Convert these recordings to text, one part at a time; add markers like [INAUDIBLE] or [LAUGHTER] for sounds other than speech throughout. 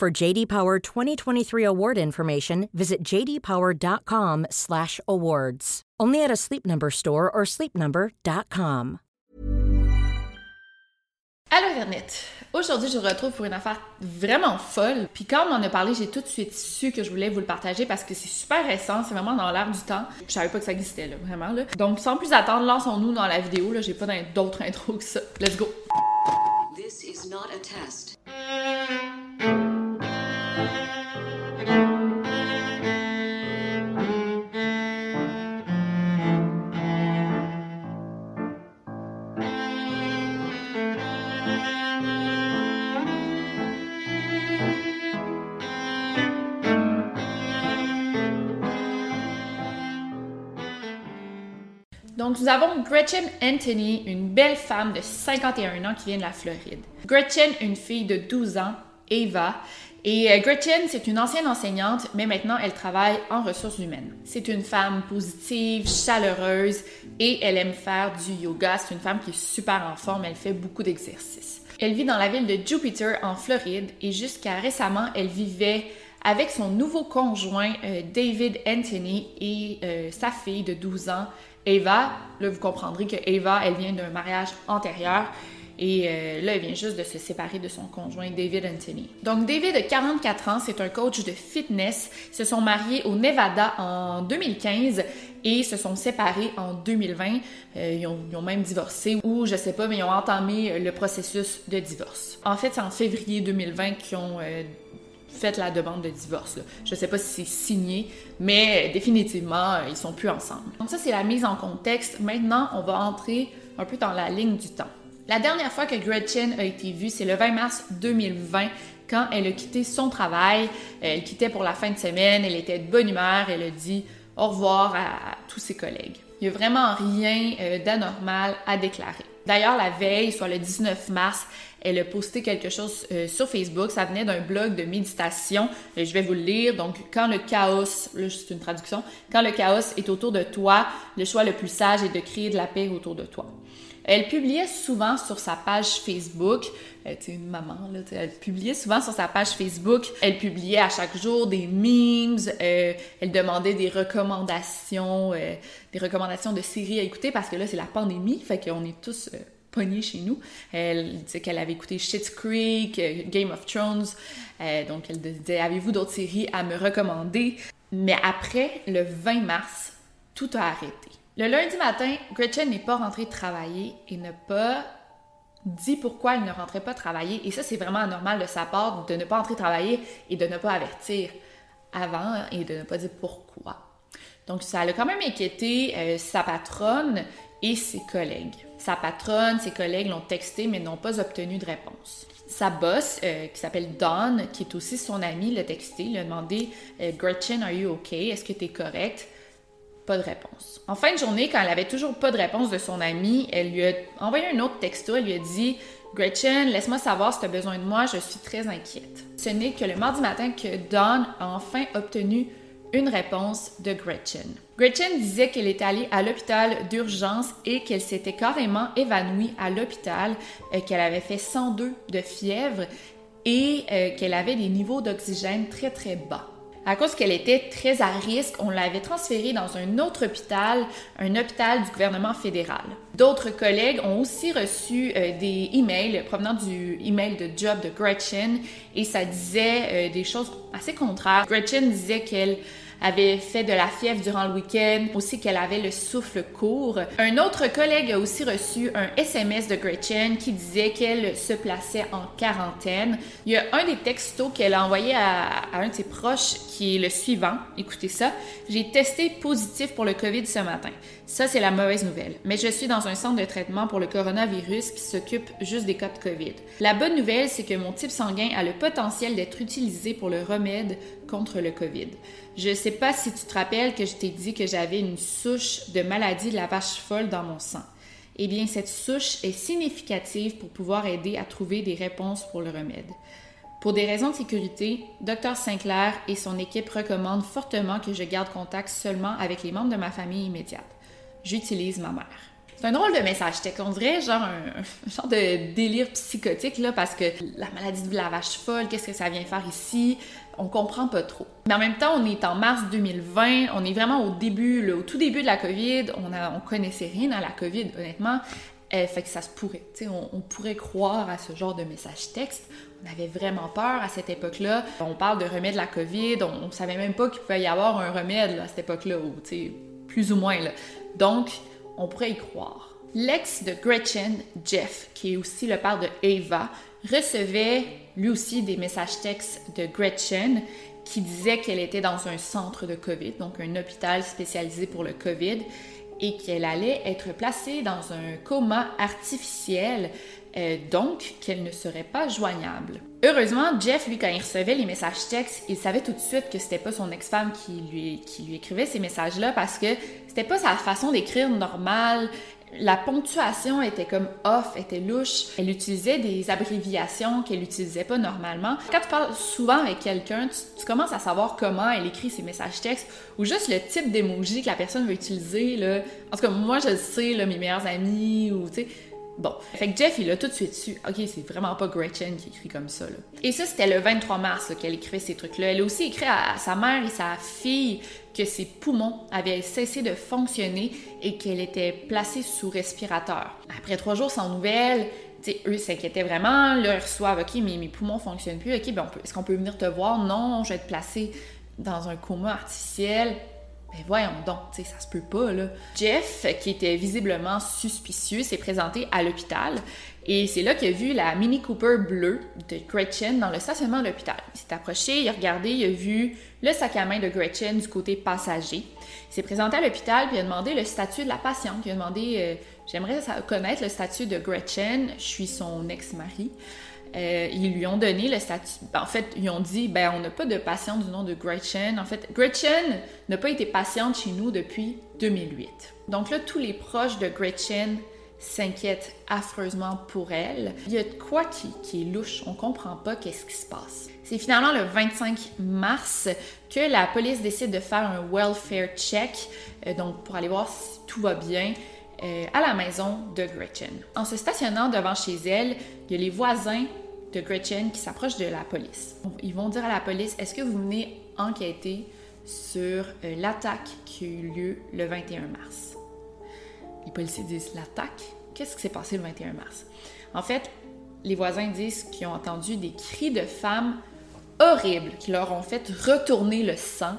For JD Power 2023 award information, visit jdpower.com/awards. Only at a Sleep Number store or sleepnumber.com. Allô Internet! Aujourd'hui, je vous retrouve pour une affaire vraiment folle. Puis quand on en a parlé, j'ai tout de suite su que je voulais vous le partager parce que c'est super récent, c'est vraiment dans l'air du temps. Je savais pas que ça existait là, vraiment là. Donc sans plus attendre, lançons-nous dans la vidéo. Là, j'ai pas d'autres [LAUGHS] intros que ça. Let's go! This is not a test. Donc, nous avons Gretchen Anthony, une belle femme de 51 ans qui vient de la Floride. Gretchen, une fille de 12 ans, Eva. Et euh, Gretchen, c'est une ancienne enseignante, mais maintenant elle travaille en ressources humaines. C'est une femme positive, chaleureuse et elle aime faire du yoga. C'est une femme qui est super en forme, elle fait beaucoup d'exercices. Elle vit dans la ville de Jupiter en Floride et jusqu'à récemment, elle vivait avec son nouveau conjoint euh, David Anthony et euh, sa fille de 12 ans Eva, là, vous comprendrez que Eva, elle vient d'un mariage antérieur. Et euh, là, elle vient juste de se séparer de son conjoint David Anthony. Donc, David a 44 ans, c'est un coach de fitness. Se sont mariés au Nevada en 2015 et se sont séparés en 2020. Euh, ils, ont, même divorcé ou je sais pas, mais ils ont entamé le processus de divorce. En fait, c'est en février 2020 qu'ils ont euh, fait la demande de divorce. Je ne sais pas si c'est signé, mais définitivement, ils sont plus ensemble. Donc ça, c'est la mise en contexte. Maintenant, on va entrer un peu dans la ligne du temps. La dernière fois que Gretchen a été vue, c'est le 20 mars 2020 quand elle a quitté son travail. Elle quittait pour la fin de semaine, elle était de bonne humeur, elle a dit au revoir à, tous ses collègues. Il n'y a vraiment rien euh, d'anormal à déclarer. D'ailleurs, la veille, soit le 19 mars, elle a posté quelque chose euh, sur Facebook. Ça venait d'un blog de méditation. Et je vais vous le lire. Donc, quand le chaos, là, c'est une traduction, quand le chaos est autour de toi, le choix le plus sage est de créer de la paix autour de toi. Elle publiait souvent sur sa page Facebook, elle était une maman, là, elle publiait souvent sur sa page Facebook, elle publiait à chaque jour des memes, euh, elle demandait des recommandations, euh, des recommandations de séries à écouter parce que là c'est la pandémie, fait qu'on est tous pognée chez nous. Elle disait qu'elle avait écouté Shit's Creek, euh, Game of Thrones. Euh, donc, elle disait Avez-vous d'autres séries à me recommander Mais après, le 20 mars, tout a arrêté. Le lundi matin, Gretchen n'est pas rentrée travailler et n'a pas dit pourquoi elle ne rentrait pas travailler. Et ça, c'est vraiment anormal de sa part de ne pas rentrer travailler et de ne pas avertir avant et de ne pas dire pourquoi. Donc, ça a quand même inquiété euh, sa patronne et ses collègues. Sa patronne, ses collègues l'ont texté mais n'ont pas obtenu de réponse. Sa boss, euh, qui s'appelle Dawn, qui est aussi son amie, l'a texté, lui a demandé euh, Gretchen, are you okay? Est-ce que tu es correct? Pas de réponse. En fin de journée, quand elle avait toujours pas de réponse de son amie, elle lui a envoyé un autre texto. Elle lui a dit Gretchen, laisse-moi savoir si tu as besoin de moi, je suis très inquiète. Ce n'est que le mardi matin que Dawn a enfin obtenu une réponse de Gretchen. Gretchen disait qu'elle était allée à l'hôpital d'urgence et qu'elle s'était carrément évanouie à l'hôpital, euh, qu'elle avait fait 102 de fièvre et euh, qu'elle avait des niveaux d'oxygène très très bas. À cause qu'elle était très à risque, on l'avait transférée dans un autre hôpital, un hôpital du gouvernement fédéral. D'autres collègues ont aussi reçu euh, des emails provenant du email de job de Gretchen et ça disait des choses assez contraires. Gretchen disait qu'elle avait fait de la fièvre durant le week-end, aussi qu'elle avait le souffle court. Un autre collègue a aussi reçu un SMS de Gretchen qui disait qu'elle se plaçait en quarantaine. Il y a un des textos qu'elle a envoyé à, un de ses proches qui est le suivant. Écoutez ça. J'ai testé positif pour le COVID ce matin. Ça, c'est la mauvaise nouvelle. Mais je suis dans un centre de traitement pour le coronavirus qui s'occupe juste des cas de COVID. La bonne nouvelle, c'est que mon type sanguin a le potentiel d'être utilisé pour le remède contre le COVID. Je sais pas si tu te rappelles que je t'ai dit que j'avais une souche de maladie de la vache folle dans mon sang. Eh bien, cette souche est significative pour pouvoir aider à trouver des réponses pour le remède. Pour des raisons de sécurité, Dr Sinclair et son équipe recommandent fortement que je garde contact seulement avec les membres de ma famille immédiate j'utilise ma mère. C'est un drôle de message texte. On dirait genre un, [LAUGHS] genre de délire psychotique, là, parce que la maladie de la vache folle, qu'est-ce que ça vient faire ici? On comprend pas trop. Mais en même temps, on est en mars 2020, on est vraiment au début, au tout début de la COVID. On, a, on connaissait rien à la COVID, honnêtement. Euh, fait que ça se pourrait. On, on pourrait croire à ce genre de message texte. On avait vraiment peur à cette époque-là. On parle de remède de la COVID. On, on savait même pas qu'il pouvait y avoir un remède à cette époque-là, plus ou moins. Là. Donc, on pourrait y croire. L'ex de Gretchen, Jeff, qui est aussi le père de Ava, recevait lui aussi des messages textes de Gretchen qui disait qu'elle était dans un centre de COVID, donc un hôpital spécialisé pour le COVID, et qu'elle allait être placée dans un coma artificiel euh, donc qu'elle ne serait pas joignable. Heureusement, Jeff, lui, quand il recevait les messages textes, il savait tout de suite que c'était pas son ex-femme qui lui, qui lui écrivait ces messages-là parce que c'était pas sa façon d'écrire normale. La ponctuation était comme off, était louche. Elle utilisait des abréviations qu'elle n'utilisait pas normalement. Quand tu parles souvent avec quelqu'un, tu, commences à savoir comment elle écrit ses messages textes ou juste le type d'émoji que la personne veut utiliser. Là. En tout cas, moi, je le sais, mes meilleurs amis ou, tu sais, Bon, fait que Jeff, il a tout de suite su. Ok, c'est vraiment pas Gretchen qui écrit comme ça. Et ça, c'était le 23 mars qu'elle écrivait ces trucs-là. Elle a aussi écrit à, sa mère et sa fille que ses poumons avaient cessé de fonctionner et qu'elle était placée sous respirateur. Après trois jours sans nouvelles, sais, eux s'inquiétaient vraiment. Là, ils reçoivent Ok, mais mes poumons fonctionnent plus. Ok, ben est-ce qu'on peut venir te voir? Non, je vais être placée dans un coma artificiel. Ben voyons donc, tu sais, ça se peut pas, là. Jeff, qui était visiblement suspicieux, s'est présenté à l'hôpital et c'est là qu'il a vu la Mini Cooper bleue de Gretchen dans le stationnement de l'hôpital. Il s'est approché, il a regardé, il a vu le sac à main de Gretchen du côté passager. Il s'est présenté à l'hôpital puis il a demandé le statut de la patiente. Il a demandé euh, J'aimerais connaître le statut de Gretchen, je suis son ex-mari. Euh, ils lui ont donné le statut. En fait, ils ont dit ben, on n'a pas de patiente du nom de Gretchen. En fait, Gretchen n'a pas été patiente chez nous depuis 2008. Donc là, tous les proches de Gretchen s'inquiètent affreusement pour elle. Il y a de quoi qui, qui est louche. On comprend pas qu'est-ce qui se passe. C'est finalement le 25 mars que la police décide de faire un welfare check, euh, donc pour aller voir si tout va bien. Euh, à la maison de Gretchen. En se stationnant devant chez elle, il y a les voisins de Gretchen qui s'approchent de la police. Ils vont dire à la police Est-ce que vous venez enquêter sur euh, l'attaque qui a eu lieu le 21 mars? Les policiers disent L'attaque? Qu'est-ce qui s'est passé le 21 mars? En fait, les voisins disent qu'ils ont entendu des cris de femmes horribles qui leur ont fait retourner le sang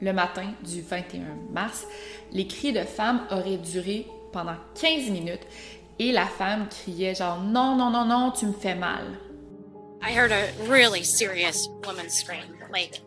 le matin du 21 mars. Les cris de femmes auraient duré pendant 15 minutes et la femme criait genre non, non, non, non, tu me fais mal. I heard a really serious woman scream, like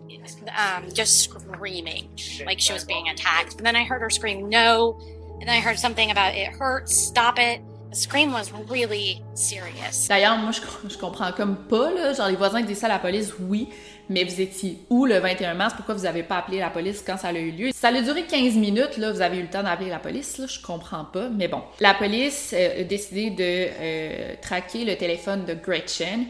um, just screaming, like she was being attacked. And then I heard her scream no, and then I heard something about it hurts, stop it. Scream was really serious. D'ailleurs, moi, je, comprends comme pas, là. Genre, les voisins disent ça à la police, oui. Mais vous étiez où le 21 mars? Pourquoi vous n'avez pas appelé la police quand ça a eu lieu? Ça a duré 15 minutes, là. Vous avez eu le temps d'appeler la police, là. Je comprends pas. Mais bon. La police euh, a décidé de euh, traquer le téléphone de Gretchen.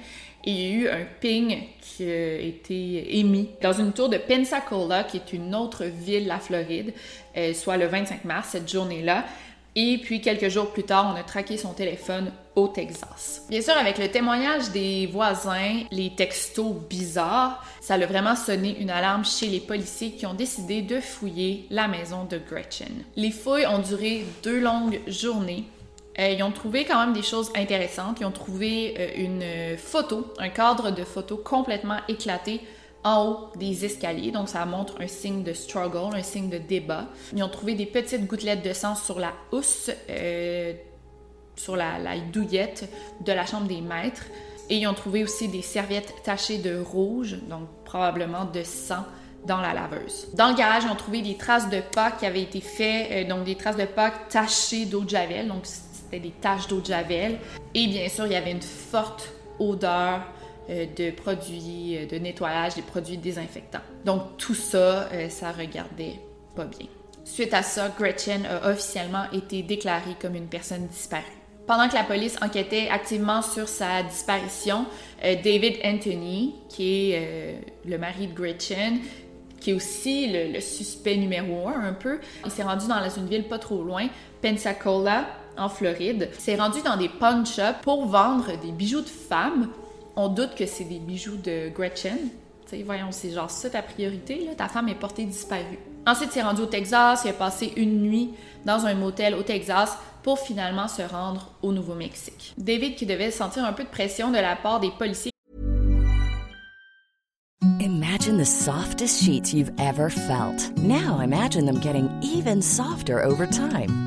Et il y a eu un ping qui a été émis dans une tour de Pensacola, qui est une autre ville de la Floride, euh, soit le 25 mars, cette journée-là. Et puis quelques jours plus tard, on a traqué son téléphone au Texas. Bien sûr, avec le témoignage des voisins, les textos bizarres, ça a vraiment sonné une alarme chez les policiers qui ont décidé de fouiller la maison de Gretchen. Les fouilles ont duré deux longues journées. Euh, ils ont trouvé quand même des choses intéressantes. Ils ont trouvé euh, une photo, un cadre de photo complètement éclaté en haut des escaliers, donc ça montre un signe de struggle, un signe de débat. Ils ont trouvé des petites gouttelettes de sang sur la housse, euh, sur la, la douillette de la chambre des maîtres. Et ils ont trouvé aussi des serviettes tachées de rouge, donc probablement de sang dans la laveuse. Dans le garage, ils ont trouvé des traces de pas qui avaient été faites, euh, donc des traces de pas tachées d'eau de javel, donc c'était des taches d'eau de javel. Et bien sûr, il y avait une forte odeur de produits euh, de nettoyage, des produits désinfectants. Donc tout ça, ça regardait pas bien. Suite à ça, Gretchen a officiellement été déclarée comme une personne disparue. Pendant que la police enquêtait activement sur sa disparition, David Anthony, qui est le mari de Gretchen, qui est aussi le, suspect numéro un un peu. Il s'est rendu dans une ville pas trop loin, Pensacola, en Floride. S'est rendu dans des pawn shops pour vendre des bijoux de femmes. On doute que c'est des bijoux de Gretchen. sais, voyons, c'est genre ça ta priorité, là. ta femme est portée disparue. Ensuite, il s'est rendu au Texas, il a passé une nuit dans un motel au Texas pour finalement se rendre au Nouveau-Mexique. David, qui devait sentir un peu de pression de la part des policiers Imagine the softest sheets you've ever felt. Now imagine them getting even softer over time.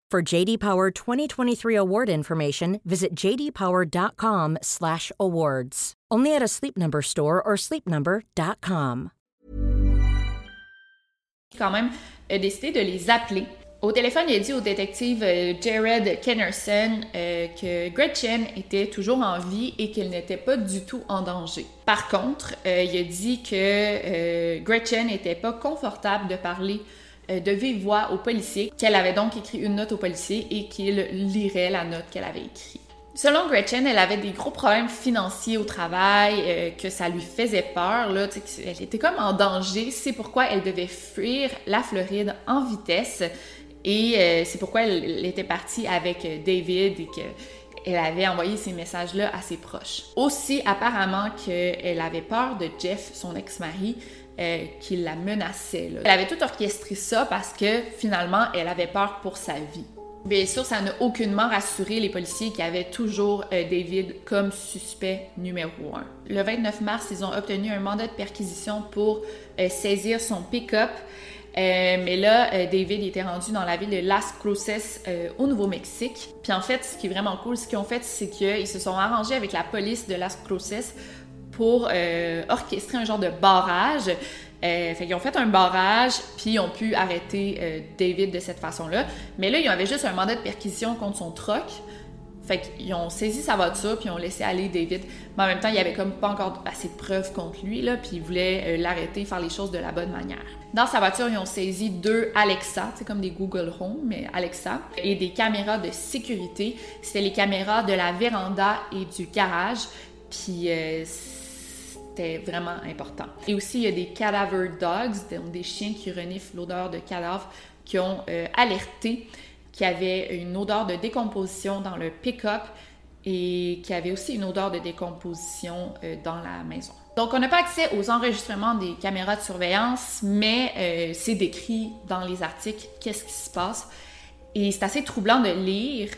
For JD Power 2023 award information, visit jdpower.com/awards. Only at a Sleep Number store or sleepnumber.com. Quand même, décidé de les appeler. Au téléphone, il a dit au détective euh, Jared Kennerson euh, que Gretchen était toujours en vie et qu'elle n'était pas du tout en danger. Par contre, euh, il a dit que Gretchen n'était pas confortable de parler euh, de vive voix au policier, qu'elle avait donc écrit une note au policier et qu'il lirait la note qu'elle avait écrite. Selon Gretchen, elle avait des gros problèmes financiers au travail, euh, que ça lui faisait peur, là, elle était comme en danger, c'est pourquoi elle devait fuir la Floride en vitesse et euh, c'est pourquoi elle, était partie avec David et qu'elle avait envoyé ces messages-là à ses proches. Aussi, apparemment qu'elle avait peur de Jeff, son ex-mari, euh, qui la menaçait. Elle avait tout orchestré ça parce que finalement, elle avait peur pour sa vie. Bien sûr, ça n'a aucunement rassuré les policiers qui avaient toujours euh, David comme suspect numéro un. Le 29 mars, ils ont obtenu un mandat de perquisition pour euh, saisir son pick-up. mais là, David était rendu dans la ville de Las Cruces au Nouveau-Mexique. Puis en fait, ce qui est vraiment cool, ce qu'ils ont fait, c'est qu'ils se sont arrangés avec la police de Las Cruces pour euh, orchestrer un genre de barrage. Euh, fait qu'ils ont fait un barrage, puis ils ont pu arrêter euh, David de cette façon-là. Mais là, ils avaient juste un mandat de perquisition contre son troc. Fait qu'ils ont saisi sa voiture, puis ils ont laissé aller David. Mais en même temps, il y avait comme pas encore assez de preuves contre lui, là, puis ils voulaient l'arrêter, faire les choses de la bonne manière. Dans sa voiture, ils ont saisi deux Alexa, c'est comme des Google Home, mais Alexa, et des caméras de sécurité. C'était les caméras de la véranda et du garage. Puis c'était vraiment important. Et aussi, il y a des cadaver dogs, des chiens qui reniflent l'odeur de cadavre, qui ont euh, alerté qu'il y avait une odeur de décomposition dans le pick-up et qu'il y avait aussi une odeur de décomposition euh, dans la maison. Donc, on n'a pas accès aux enregistrements des caméras de surveillance, mais euh, c'est décrit dans les articles qu'est-ce qui se passe. Et c'est assez troublant de lire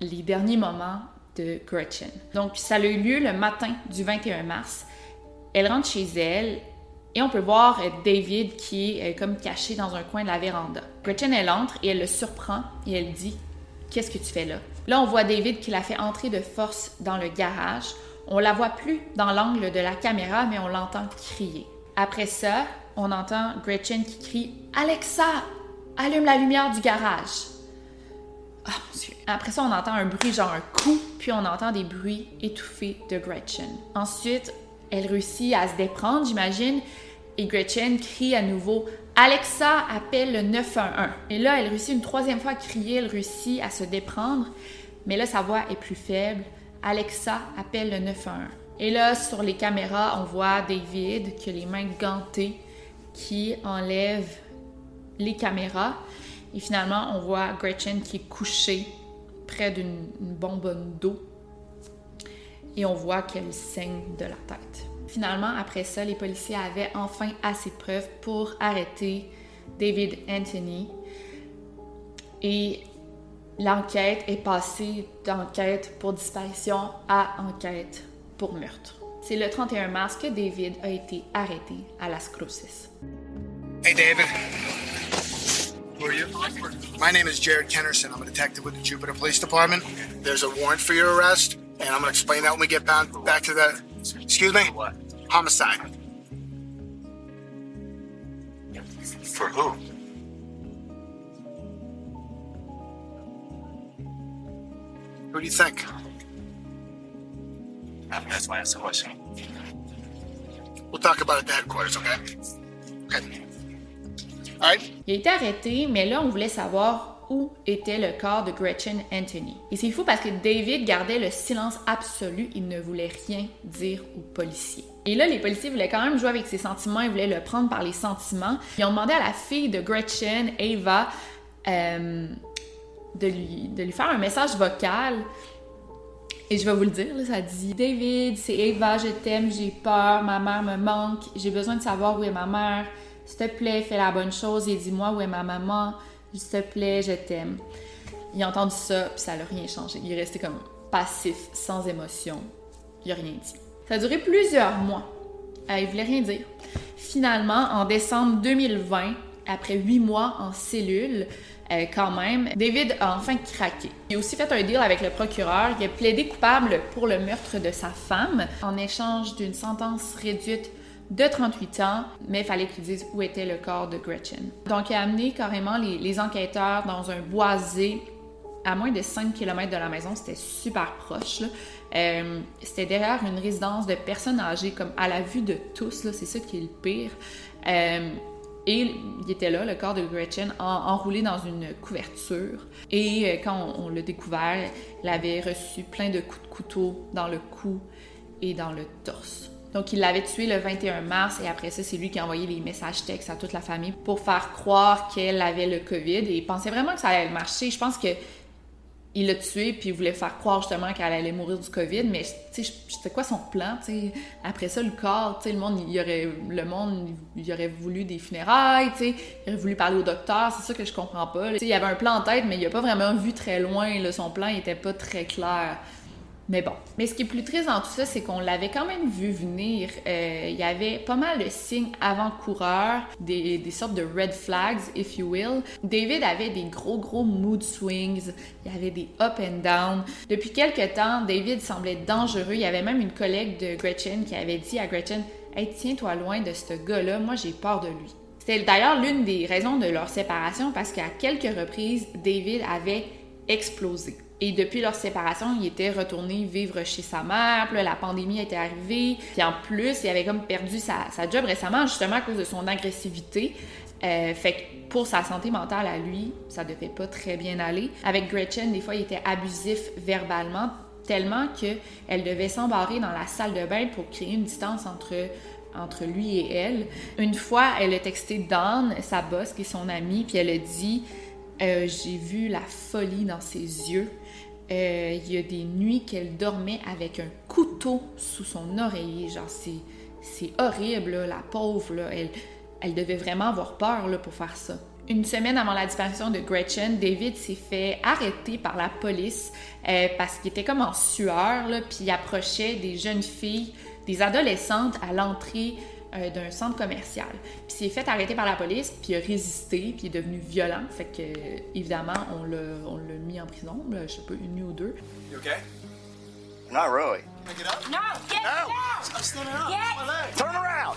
les derniers moments Gretchen. Donc, ça a eu lieu le matin du 21 mars. Elle rentre chez elle et on peut voir euh, David qui est euh, comme caché dans un coin de la véranda. Gretchen, elle entre et elle le surprend et elle dit Qu'est-ce que tu fais là Là, on voit David qui la fait entrer de force dans le garage. On la voit plus dans l'angle de la caméra, mais on l'entend crier. Après ça, on entend Gretchen qui crie Alexa, allume la lumière du garage. Ah. Après ça, on entend un bruit, genre un coup, puis on entend des bruits étouffés de Gretchen. Ensuite, elle réussit à se déprendre, j'imagine, et Gretchen crie à nouveau Alexa appelle le 911. Et là, elle réussit une troisième fois à crier, elle réussit à se déprendre, mais là, sa voix est plus faible. Alexa appelle le 911. Et là, sur les caméras, on voit David qui a les mains gantées, qui enlève les caméras. Et finalement, on voit Gretchen qui est couchée près d'une bonbonne d'eau. Et on voit qu'elle saigne de la tête. Finalement, après ça, les policiers avaient enfin assez de preuves pour arrêter David Anthony. Et l'enquête est passée d'enquête pour disparition à enquête pour meurtre. C'est le 31 mars que David a été arrêté à Las Cruces. Hey, David. Who are you? My name is Jared Kennerson. I'm a detective with the Jupiter Police Department. There's a warrant for your arrest, and I'm going to explain that when we get back, back to the. Excuse me? What? Homicide. For who? Who do you think? I mean, that's why I asked the question. We'll talk about it at the headquarters, okay? Okay. Il a été arrêté, mais là, on voulait savoir où était le corps de Gretchen Anthony. Et c'est fou parce que David gardait le silence absolu, il ne voulait rien dire aux policiers. Et là, les policiers voulaient quand même jouer avec ses sentiments, ils voulaient le prendre par les sentiments. Ils ont demandé à la fille de Gretchen, Ava, euh, de, lui, de lui faire un message vocal. Et je vais vous le dire, ça dit David, c'est Ava, je t'aime, j'ai peur, ma mère me manque, j'ai besoin de savoir où est ma mère. S'il te plaît, fais la bonne chose et dis-moi où est ma maman. S'il te plaît, je t'aime. Il a entendu ça, puis ça n'a rien changé. Il est resté comme passif, sans émotion. Il n'a rien dit. Ça a duré plusieurs mois. Euh, il voulait rien dire. Finalement, en décembre 2020, après huit mois en cellule, euh, quand même, David a enfin craqué. Il a aussi fait un deal avec le procureur. Il a plaidé coupable pour le meurtre de sa femme en échange d'une sentence réduite de 38 ans, mais il fallait qu'il dise où était le corps de Gretchen. Donc, il a amené carrément les, enquêteurs dans un boisé à moins de 5 km de la maison. C'était super proche. Euh, c'était derrière une résidence de personnes âgées, comme à la vue de tous. C'est ça qui est le pire. Euh, et il était là, le corps de Gretchen, en- enroulé dans une couverture. Et euh, quand on, on l'a découvert, il avait reçu plein de coups de couteau dans le cou et dans le torse. Donc, il l'avait tué le 21 mars et après ça, c'est lui qui a envoyé les messages textes à toute la famille pour faire croire qu'elle avait le COVID et il pensait vraiment que ça allait marcher. Je pense que il l'a tué puis il voulait faire croire justement qu'elle allait mourir du COVID, mais tu sais, c'était quoi son plan, tu sais? Après ça, le corps, tu sais, le monde, il aurait, le monde, il aurait voulu des funérailles, tu sais, il aurait voulu parler au docteur, c'est ça que je comprends pas. Tu sais, il avait un plan en tête, mais il a pas vraiment vu très loin, son plan il était pas très clair. Mais bon. Mais ce qui est plus triste dans tout ça, c'est qu'on l'avait quand même vu venir. Euh, il y avait pas mal de signes avant-coureurs, des, sortes de red flags, if you will. David avait des gros, gros mood swings. Il y avait des up and down. Depuis quelques temps, David semblait dangereux. Il y avait même une collègue de Gretchen qui avait dit à Gretchen Hey, tiens-toi loin de ce gars-là, moi j'ai peur de lui. C'était d'ailleurs l'une des raisons de leur séparation parce qu'à quelques reprises, David avait explosé. Et depuis leur séparation, il était retourné vivre chez sa mère. Puis la pandémie était arrivée. Puis en plus, il avait comme perdu sa, job récemment, justement à cause de son agressivité. Euh, fait que pour sa santé mentale à lui, ça devait pas très bien aller. Avec Gretchen, des fois, il était abusif verbalement, tellement qu'elle devait s'embarrer dans la salle de bain pour créer une distance entre entre lui et elle. Une fois, elle a texté Dawn, sa boss, qui est son amie, puis elle a dit euh, J'ai vu la folie dans ses yeux. Euh, Il y a des nuits qu'elle dormait avec un couteau sous son oreiller. Genre, c'est, horrible, la pauvre. Là. Elle, elle devait vraiment avoir peur là, pour faire ça. Une semaine avant la disparition de Gretchen, David s'est fait arrêter par la police euh, parce qu'il était comme en sueur, puis il approchait des jeunes filles, des adolescentes à l'entrée euh, d'un centre commercial. Puis il s'est fait arrêter par la police, puis il a résisté, puis il est devenu violent. Fait que, euh, évidemment, on l'a, on l'a mis en prison, là, je sais pas, une nuit ou deux. You okay? Not really. It up? No, get No. down! I'm standing up. Get- My leg. Turn around.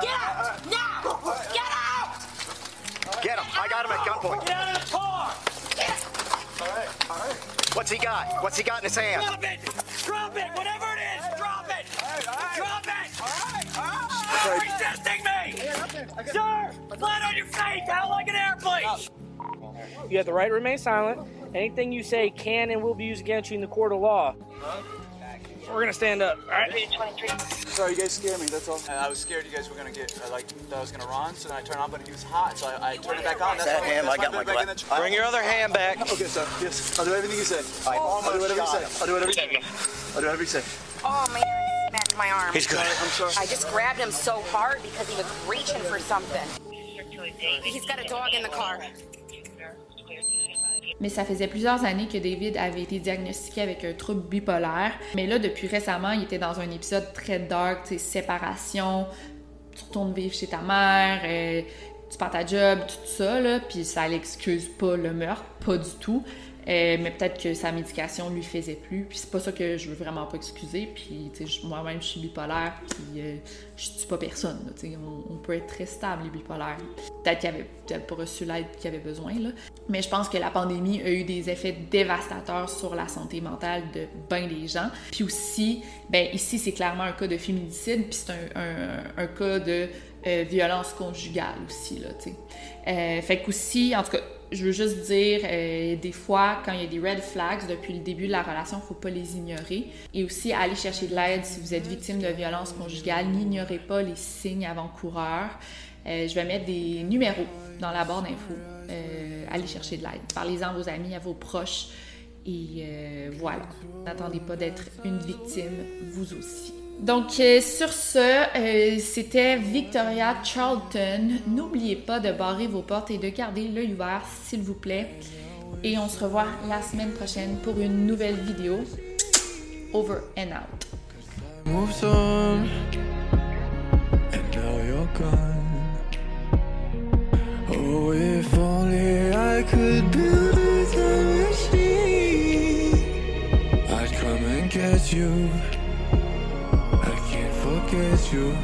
Get out! Now! Get out! Get him. I got him at gunpoint. Get out of the car! What's he got? What's he got in his hand? Drop it! Drop it! Whatever it is, drop it! Drop it! Stop resisting me! Sir! Flat on your face! Out like an airplane! You have the right to remain silent. Anything you say can and will be used against you in the court of law. We're gonna stand up. All right. Sorry, you guys scared me. That's all. I was scared you guys were gonna get uh, like that I was gonna run, so then I turned on, but he was hot, so I, I turned it back on. That's That why- hand, that's I got my back in glove. the- Bring your other hand back. Okay, sir. Yes, I'll do everything you say. I I'll do whatever you say. I'll do whatever you say. I'll do whatever you say. Oh man, smacked my arm. He's good. I'm sorry. I just grabbed him so hard because he was reaching for something. He's got a dog in the car. Mais ça faisait plusieurs années que David avait été diagnostiqué avec un trouble bipolaire. Mais là, depuis récemment, il était dans un épisode très dark, séparation, tu retournes vivre chez ta mère, euh, tu pars ta job, tout ça, là, puis ça l'excuse pas le meurtre, pas du tout. Euh, mais peut-être que sa médication lui faisait plus, puis c'est pas ça que je veux vraiment pas excuser. Puis, moi-même, je suis bipolaire, puis euh, je tue pas personne, là, on, on peut être très stable, les bipolaires. Peut-être qu'il avait peut-être pas reçu l'aide qu'il avait besoin, là. Mais je pense que la pandémie a eu des effets dévastateurs sur la santé mentale de bien des gens. Puis aussi, ben ici, c'est clairement un cas de féminicide, puis c'est un, un- cas de euh, violence conjugale aussi, là. Euh, fait qu'aussi, en tout cas, je veux juste dire, euh, des fois, quand il y a des red flags depuis le début de la relation, il faut pas les ignorer. Et aussi, aller chercher de l'aide si vous êtes victime de violence conjugale. N'ignorez pas les signes avant-coureurs. Euh, je vais mettre des numéros dans la barre d'infos. Euh, allez chercher de l'aide. Parlez-en à vos amis, à vos proches. Et euh, voilà. N'attendez pas d'être une victime, vous aussi. Donc, euh, sur ce, euh, c'était Victoria Charlton. N'oubliez pas de barrer vos portes et de garder l'œil ouvert, s'il vous plaît. Et on se revoit la semaine prochaine pour une nouvelle vidéo. Over and out. come and get you. Forget you.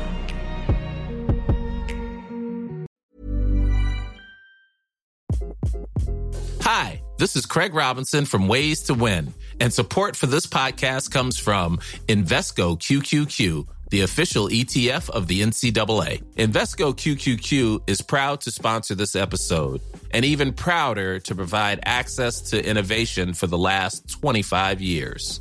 Hi, this is Craig Robinson from Ways to Win, and support for this podcast comes from Invesco QQQ, the official ETF of the NCAA. Invesco QQQ is proud to sponsor this episode and even prouder to provide access to innovation for the last 25 years.